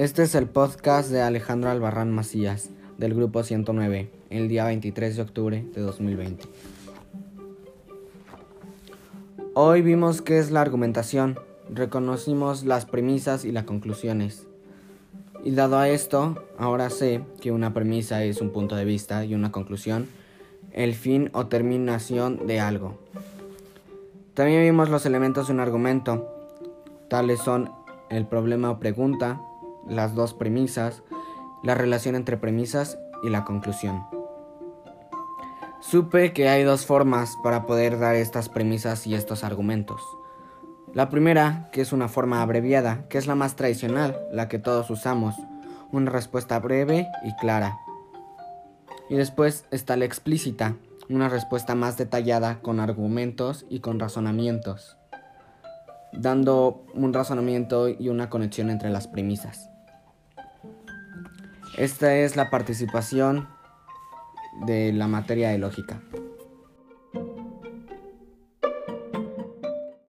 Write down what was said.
Este es el podcast de Alejandro Albarrán Macías, del Grupo 109, el día 23 de octubre de 2020. Hoy vimos qué es la argumentación, reconocimos las premisas y las conclusiones. Y dado a esto, ahora sé que una premisa es un punto de vista y una conclusión, el fin o terminación de algo. También vimos los elementos de un argumento, tales son el problema o pregunta, las dos premisas, la relación entre premisas y la conclusión. Supe que hay dos formas para poder dar estas premisas y estos argumentos. La primera, que es una forma abreviada, que es la más tradicional, la que todos usamos, una respuesta breve y clara. Y después está la explícita, una respuesta más detallada con argumentos y con razonamientos, dando un razonamiento y una conexión entre las premisas. Esta es la participación de la materia de lógica.